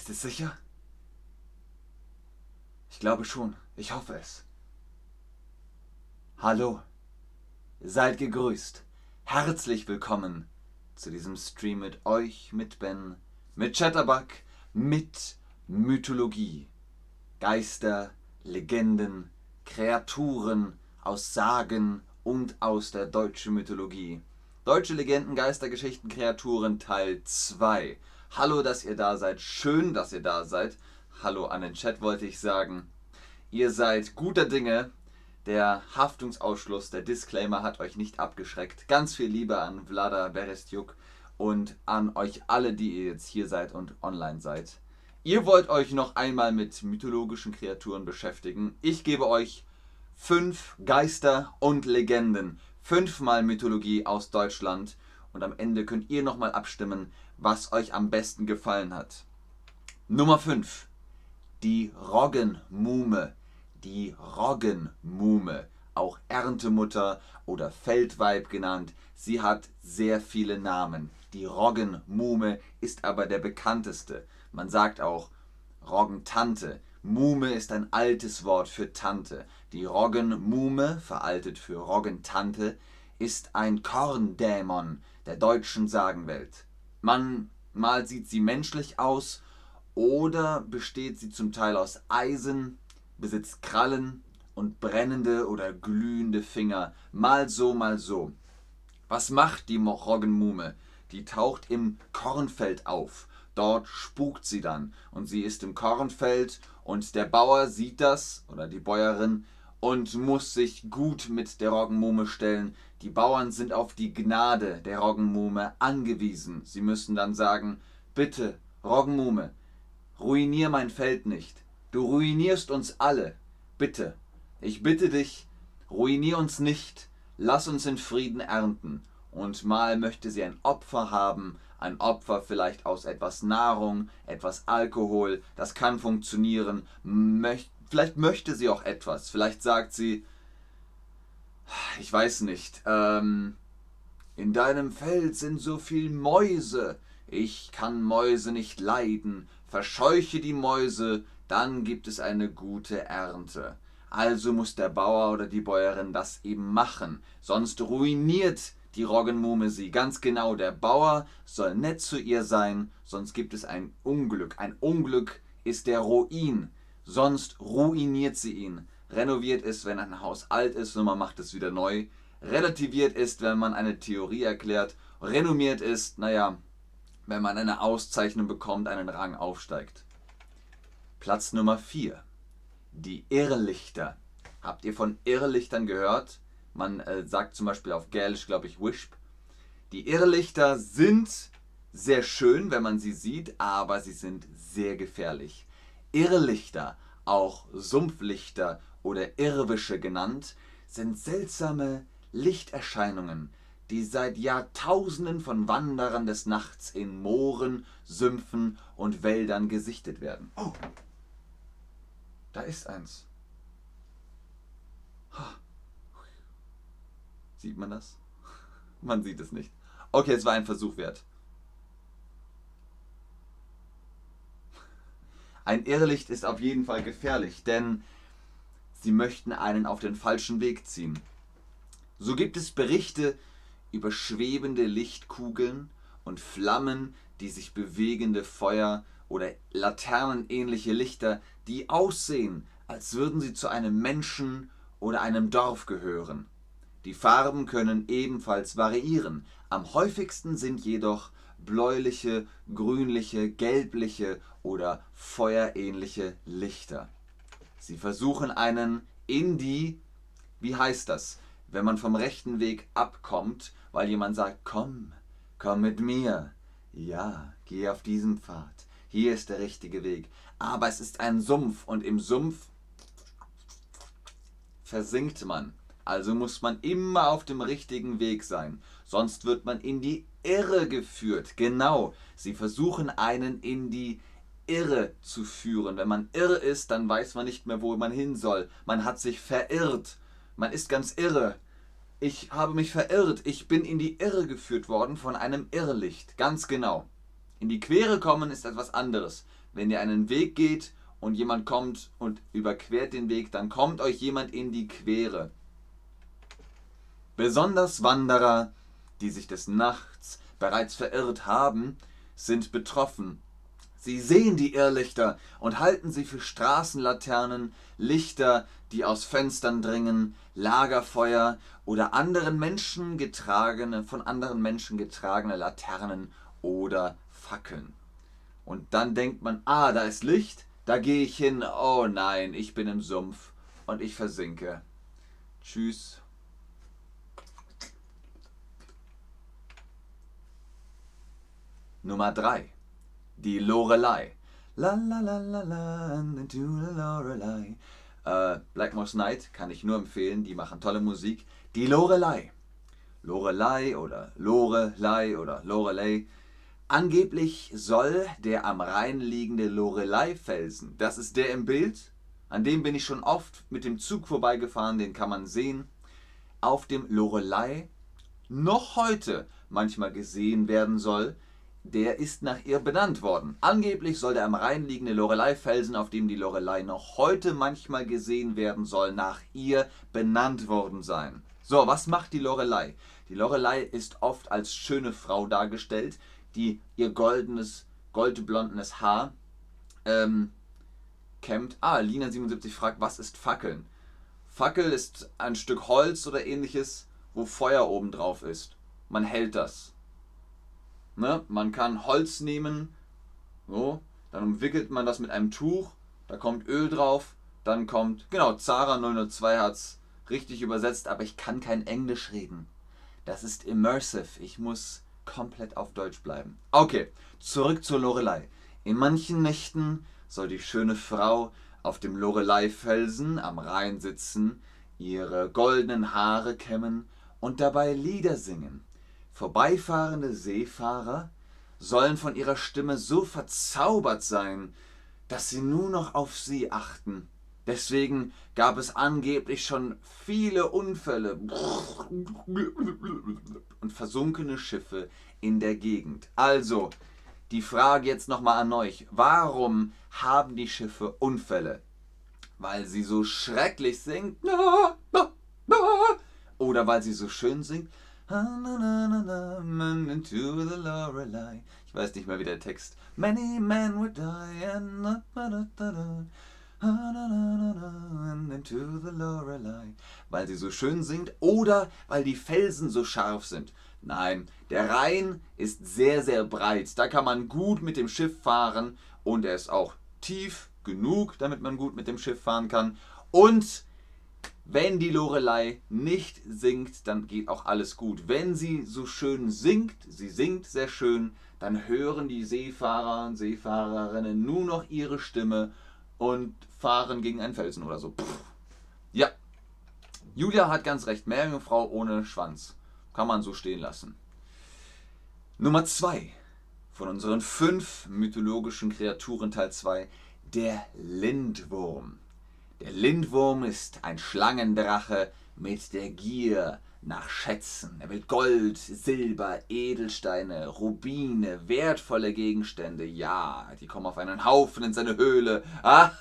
Ist es sicher? Ich glaube schon. Ich hoffe es. Hallo. Seid gegrüßt. Herzlich willkommen zu diesem Stream mit euch, mit Ben, mit Chatterbug, mit Mythologie. Geister, Legenden, Kreaturen aus Sagen und aus der deutschen Mythologie. Deutsche Legenden, Geistergeschichten, Kreaturen Teil 2. Hallo, dass ihr da seid. Schön, dass ihr da seid. Hallo an den Chat wollte ich sagen. Ihr seid guter Dinge. Der Haftungsausschluss, der Disclaimer hat euch nicht abgeschreckt. Ganz viel Liebe an Vlada Berestjuk und an euch alle, die ihr jetzt hier seid und online seid. Ihr wollt euch noch einmal mit mythologischen Kreaturen beschäftigen. Ich gebe euch fünf Geister und Legenden fünfmal Mythologie aus Deutschland und am Ende könnt ihr nochmal abstimmen, was euch am besten gefallen hat. Nummer 5. Die Roggenmuhme. Die Roggenmuhme, auch Erntemutter oder Feldweib genannt. Sie hat sehr viele Namen. Die Roggenmuhme ist aber der bekannteste. Man sagt auch Roggentante. Muhme ist ein altes Wort für Tante. Die Roggenmuhme, veraltet für Roggentante, ist ein Korndämon der deutschen Sagenwelt. Manchmal sieht sie menschlich aus oder besteht sie zum Teil aus Eisen, besitzt Krallen und brennende oder glühende Finger, mal so, mal so. Was macht die Roggenmuhme? Die taucht im Kornfeld auf. Dort spukt sie dann und sie ist im Kornfeld und der Bauer sieht das oder die Bäuerin und muss sich gut mit der Roggenmuhme stellen. Die Bauern sind auf die Gnade der Roggenmuhme angewiesen. Sie müssen dann sagen, bitte, Roggenmuhme, ruinier mein Feld nicht. Du ruinierst uns alle. Bitte, ich bitte dich, ruinier uns nicht. Lass uns in Frieden ernten. Und mal möchte sie ein Opfer haben, ein Opfer vielleicht aus etwas Nahrung, etwas Alkohol, das kann funktionieren. Möcht, vielleicht möchte sie auch etwas, vielleicht sagt sie, ich weiß nicht, ähm, in deinem Feld sind so viel Mäuse, ich kann Mäuse nicht leiden, verscheuche die Mäuse, dann gibt es eine gute Ernte. Also muss der Bauer oder die Bäuerin das eben machen, sonst ruiniert die Roggenmuhme sie. Ganz genau, der Bauer soll nett zu ihr sein, sonst gibt es ein Unglück. Ein Unglück ist der Ruin, sonst ruiniert sie ihn. Renoviert ist, wenn ein Haus alt ist und man macht es wieder neu. Relativiert ist, wenn man eine Theorie erklärt. Renommiert ist, naja, wenn man eine Auszeichnung bekommt, einen Rang aufsteigt. Platz Nummer 4. Die Irrlichter. Habt ihr von Irrlichtern gehört? Man äh, sagt zum Beispiel auf Gälisch, glaube ich, Wisp. Die Irrlichter sind sehr schön, wenn man sie sieht, aber sie sind sehr gefährlich. Irrlichter, auch Sumpflichter oder Irrwische genannt, sind seltsame Lichterscheinungen, die seit Jahrtausenden von Wanderern des Nachts in Mooren, Sümpfen und Wäldern gesichtet werden. Oh, da ist eins. Sieht man das? Man sieht es nicht. Okay, es war ein Versuch wert. Ein Irrlicht ist auf jeden Fall gefährlich, denn sie möchten einen auf den falschen Weg ziehen. So gibt es Berichte über schwebende Lichtkugeln und Flammen, die sich bewegende Feuer oder laternenähnliche Lichter, die aussehen, als würden sie zu einem Menschen oder einem Dorf gehören. Die Farben können ebenfalls variieren. Am häufigsten sind jedoch bläuliche, grünliche, gelbliche oder feuerähnliche Lichter. Sie versuchen einen in die, wie heißt das, wenn man vom rechten Weg abkommt, weil jemand sagt, komm, komm mit mir. Ja, geh auf diesem Pfad. Hier ist der richtige Weg. Aber es ist ein Sumpf und im Sumpf versinkt man. Also muss man immer auf dem richtigen Weg sein, sonst wird man in die Irre geführt. Genau, sie versuchen einen in die Irre zu führen. Wenn man irre ist, dann weiß man nicht mehr, wo man hin soll. Man hat sich verirrt. Man ist ganz irre. Ich habe mich verirrt. Ich bin in die Irre geführt worden von einem Irrlicht. Ganz genau. In die Quere kommen ist etwas anderes. wenn ihr einen Weg geht und jemand kommt und überquert den Weg, dann kommt euch jemand in die Quere. Besonders Wanderer, die sich des Nachts bereits verirrt haben, sind betroffen. Sie sehen die Irrlichter und halten sie für Straßenlaternen, Lichter, die aus Fenstern dringen, Lagerfeuer oder anderen Menschen getragene, von anderen Menschen getragene Laternen oder Fackeln. Und dann denkt man, ah, da ist Licht, da gehe ich hin, oh nein, ich bin im Sumpf und ich versinke. Tschüss. Nummer 3. Die Lorelei. La la la la la, into the Lorelei. Äh, Blackmore's Night kann ich nur empfehlen, die machen tolle Musik. Die Lorelei. Lorelei oder Lorelei oder Lorelei. Angeblich soll der am Rhein liegende Lorelei-Felsen, das ist der im Bild, an dem bin ich schon oft mit dem Zug vorbeigefahren, den kann man sehen, auf dem Lorelei noch heute manchmal gesehen werden soll, der ist nach ihr benannt worden. Angeblich soll der am Rhein liegende Lorelei-Felsen, auf dem die Lorelei noch heute manchmal gesehen werden soll, nach ihr benannt worden sein. So, was macht die Lorelei? Die Lorelei ist oft als schöne Frau dargestellt, die ihr goldenes, goldblondenes Haar ähm, kämmt. Ah, Lina77 fragt, was ist Fackeln? Fackel ist ein Stück Holz oder ähnliches, wo Feuer oben drauf ist. Man hält das. Ne? Man kann Holz nehmen, so, dann umwickelt man das mit einem Tuch, da kommt Öl drauf, dann kommt, genau, Zara 002 hat es richtig übersetzt, aber ich kann kein Englisch reden. Das ist immersive. Ich muss komplett auf Deutsch bleiben. Okay, zurück zur Lorelei. In manchen Nächten soll die schöne Frau auf dem Lorelei-Felsen am Rhein sitzen, ihre goldenen Haare kämmen und dabei Lieder singen. Vorbeifahrende Seefahrer sollen von ihrer Stimme so verzaubert sein, dass sie nur noch auf sie achten. Deswegen gab es angeblich schon viele Unfälle und versunkene Schiffe in der Gegend. Also, die Frage jetzt nochmal an euch. Warum haben die Schiffe Unfälle? Weil sie so schrecklich singt? Oder weil sie so schön singt? Into the Lorelei. Ich weiß nicht mehr, wie der Text. Many men would die and into the Lorelei. Weil sie so schön singt oder weil die Felsen so scharf sind. Nein, der Rhein ist sehr, sehr breit. Da kann man gut mit dem Schiff fahren und er ist auch tief genug, damit man gut mit dem Schiff fahren kann. Und wenn die Lorelei nicht singt, dann geht auch alles gut. Wenn sie so schön singt, sie singt sehr schön, dann hören die Seefahrer und Seefahrerinnen nur noch ihre Stimme und fahren gegen einen Felsen oder so. Pff. Ja, Julia hat ganz recht. Meerjungfrau ohne Schwanz. Kann man so stehen lassen. Nummer 2 von unseren fünf mythologischen Kreaturen Teil 2. Der Lindwurm. Der Lindwurm ist ein Schlangendrache mit der Gier nach Schätzen. Er will Gold, Silber, Edelsteine, Rubine, wertvolle Gegenstände. Ja, die kommen auf einen Haufen in seine Höhle.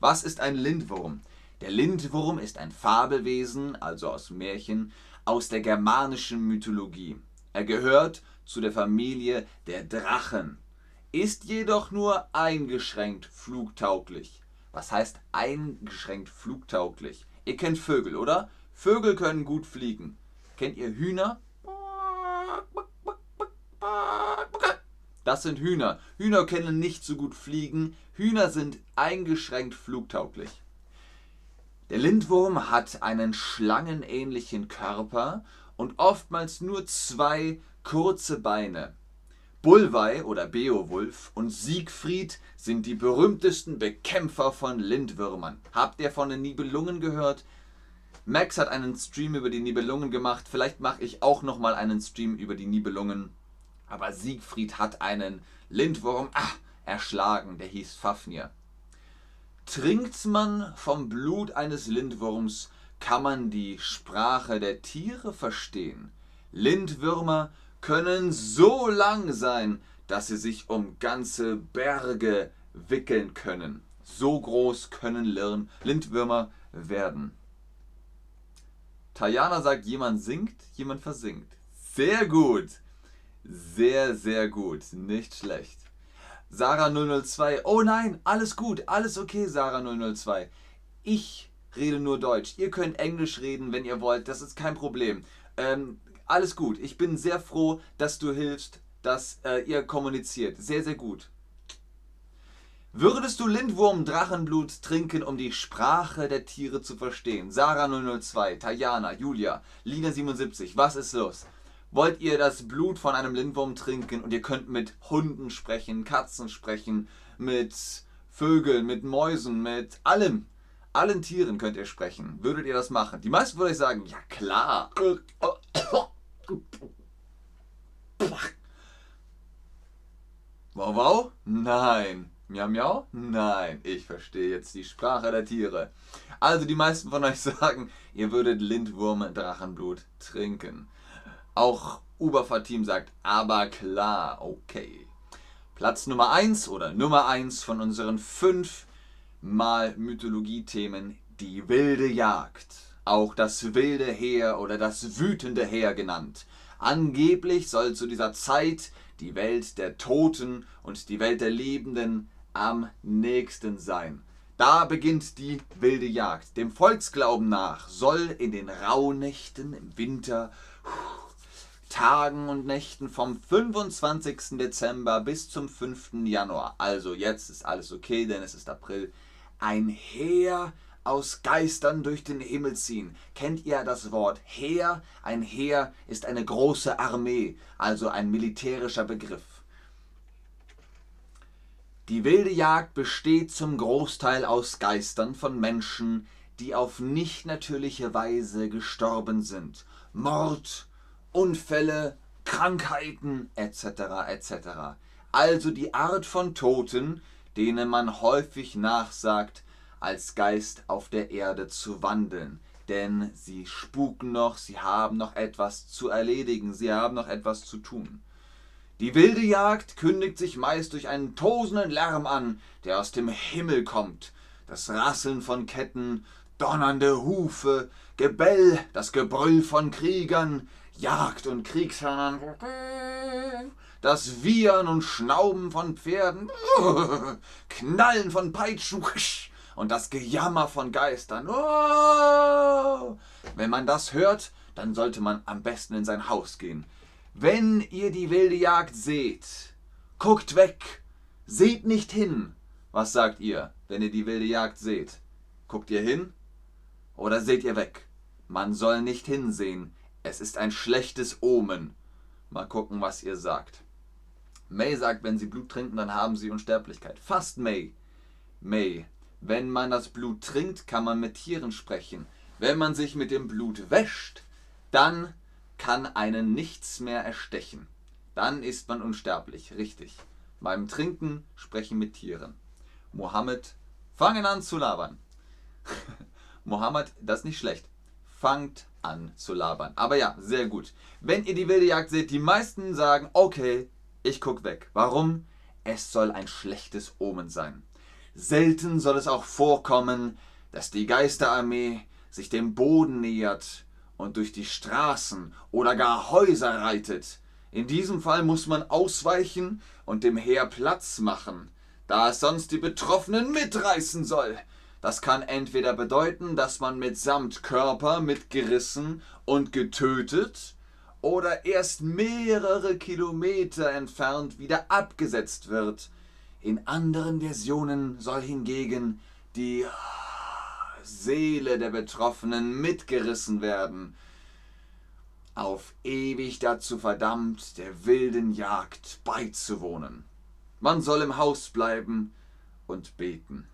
Was ist ein Lindwurm? Der Lindwurm ist ein Fabelwesen, also aus Märchen, aus der germanischen Mythologie. Er gehört zu der Familie der Drachen ist jedoch nur eingeschränkt flugtauglich. Was heißt eingeschränkt flugtauglich? Ihr kennt Vögel, oder? Vögel können gut fliegen. Kennt ihr Hühner? Das sind Hühner. Hühner können nicht so gut fliegen. Hühner sind eingeschränkt flugtauglich. Der Lindwurm hat einen schlangenähnlichen Körper und oftmals nur zwei kurze Beine. Bulwei oder Beowulf und Siegfried sind die berühmtesten Bekämpfer von Lindwürmern. Habt ihr von den Nibelungen gehört? Max hat einen Stream über die Nibelungen gemacht. Vielleicht mache ich auch noch mal einen Stream über die Nibelungen. Aber Siegfried hat einen Lindwurm ah, erschlagen, der hieß Fafnir. Trinkt man vom Blut eines Lindwurms, kann man die Sprache der Tiere verstehen. Lindwürmer können so lang sein, dass sie sich um ganze Berge wickeln können. So groß können Lindwürmer werden. Tajana sagt, jemand singt, jemand versinkt. Sehr gut. Sehr, sehr gut. Nicht schlecht. Sarah 002. Oh nein, alles gut, alles okay, Sarah 002. Ich rede nur Deutsch. Ihr könnt Englisch reden, wenn ihr wollt. Das ist kein Problem. Ähm, alles gut. Ich bin sehr froh, dass du hilfst, dass äh, ihr kommuniziert. Sehr, sehr gut. Würdest du Lindwurm-Drachenblut trinken, um die Sprache der Tiere zu verstehen? Sarah 002, Tajana, Julia, Lina 77, was ist los? Wollt ihr das Blut von einem Lindwurm trinken und ihr könnt mit Hunden sprechen, Katzen sprechen, mit Vögeln, mit Mäusen, mit allem. Allen Tieren könnt ihr sprechen. Würdet ihr das machen? Die meisten würde ich sagen, ja klar. Wow, wow? Nein. Miau, miau? Nein, ich verstehe jetzt die Sprache der Tiere. Also die meisten von euch sagen, ihr würdet Lindwurm-Drachenblut trinken. Auch Uberfatim sagt, aber klar, okay. Platz Nummer 1 oder Nummer 1 von unseren 5 Mal Mythologie-Themen, die wilde Jagd. Auch das wilde Heer oder das wütende Heer genannt. Angeblich soll zu dieser Zeit die Welt der Toten und die Welt der Lebenden am nächsten sein. Da beginnt die wilde Jagd. Dem Volksglauben nach soll in den Rauhnächten im Winter, Tagen und Nächten vom 25. Dezember bis zum 5. Januar, also jetzt ist alles okay, denn es ist April, ein Heer aus Geistern durch den Himmel ziehen. Kennt ihr das Wort Heer? Ein Heer ist eine große Armee, also ein militärischer Begriff. Die wilde Jagd besteht zum Großteil aus Geistern von Menschen, die auf nicht natürliche Weise gestorben sind. Mord, Unfälle, Krankheiten etc. etc. Also die Art von Toten, denen man häufig nachsagt, als Geist auf der Erde zu wandeln. Denn sie spuken noch, sie haben noch etwas zu erledigen, sie haben noch etwas zu tun. Die wilde Jagd kündigt sich meist durch einen tosenden Lärm an, der aus dem Himmel kommt. Das Rasseln von Ketten, donnernde Hufe, Gebell, das Gebrüll von Kriegern, Jagd und Kriegshörnern, das Wiehern und Schnauben von Pferden, Knallen von Peitschen und das Gejammer von Geistern. Wenn man das hört, dann sollte man am besten in sein Haus gehen. Wenn ihr die wilde Jagd seht, guckt weg, seht nicht hin. Was sagt ihr, wenn ihr die wilde Jagd seht? Guckt ihr hin oder seht ihr weg? Man soll nicht hinsehen, es ist ein schlechtes Omen. Mal gucken, was ihr sagt. May sagt, wenn sie Blut trinken, dann haben sie Unsterblichkeit. Fast May. May. Wenn man das Blut trinkt, kann man mit Tieren sprechen. Wenn man sich mit dem Blut wäscht, dann kann einen nichts mehr erstechen. Dann ist man unsterblich, richtig. Beim Trinken sprechen mit Tieren. Mohammed, fangen an zu labern. Mohammed, das ist nicht schlecht. Fangt an zu labern. Aber ja, sehr gut. Wenn ihr die wilde Jagd seht, die meisten sagen, okay, ich guck weg. Warum? Es soll ein schlechtes Omen sein. Selten soll es auch vorkommen, dass die Geisterarmee sich dem Boden nähert und durch die Straßen oder gar Häuser reitet. In diesem Fall muss man ausweichen und dem Heer Platz machen, da es sonst die Betroffenen mitreißen soll. Das kann entweder bedeuten, dass man mitsamt Körper mitgerissen und getötet oder erst mehrere Kilometer entfernt wieder abgesetzt wird. In anderen Versionen soll hingegen die Seele der Betroffenen mitgerissen werden, auf ewig dazu verdammt, der wilden Jagd beizuwohnen. Man soll im Haus bleiben und beten.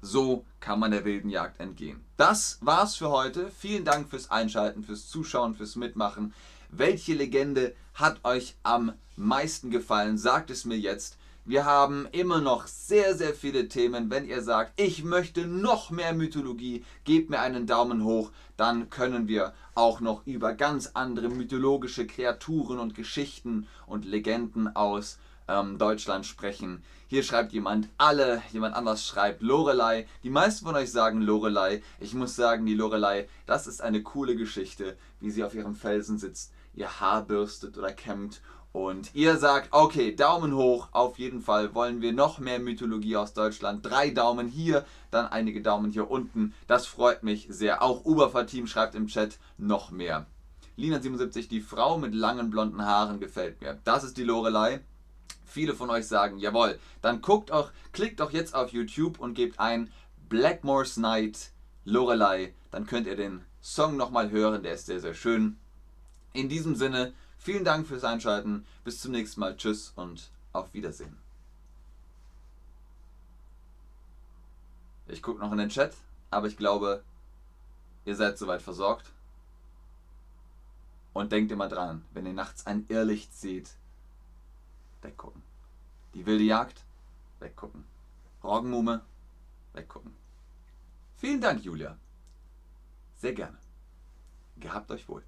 So kann man der wilden Jagd entgehen. Das war's für heute. Vielen Dank fürs Einschalten, fürs Zuschauen, fürs Mitmachen. Welche Legende hat euch am meisten gefallen? Sagt es mir jetzt. Wir haben immer noch sehr, sehr viele Themen. Wenn ihr sagt, ich möchte noch mehr Mythologie, gebt mir einen Daumen hoch. Dann können wir auch noch über ganz andere mythologische Kreaturen und Geschichten und Legenden aus ähm, Deutschland sprechen. Hier schreibt jemand alle, jemand anders schreibt Lorelei. Die meisten von euch sagen Lorelei. Ich muss sagen, die Lorelei, das ist eine coole Geschichte, wie sie auf ihrem Felsen sitzt, ihr Haar bürstet oder kämmt. Und ihr sagt, okay, Daumen hoch, auf jeden Fall wollen wir noch mehr Mythologie aus Deutschland. Drei Daumen hier, dann einige Daumen hier unten. Das freut mich sehr. Auch Uberfahr-Team schreibt im Chat noch mehr. Lina77, die Frau mit langen blonden Haaren gefällt mir. Das ist die Lorelei. Viele von euch sagen, jawohl, dann guckt auch, klickt doch jetzt auf YouTube und gebt ein Blackmore's Night Lorelei. Dann könnt ihr den Song nochmal hören, der ist sehr, sehr schön. In diesem Sinne, vielen Dank fürs Einschalten. Bis zum nächsten Mal. Tschüss und auf Wiedersehen. Ich gucke noch in den Chat, aber ich glaube, ihr seid soweit versorgt. Und denkt immer dran, wenn ihr nachts ein Irrlicht seht, weggucken. Die wilde Jagd, weggucken. Roggenmume, weggucken. Vielen Dank, Julia. Sehr gerne. Gehabt euch wohl.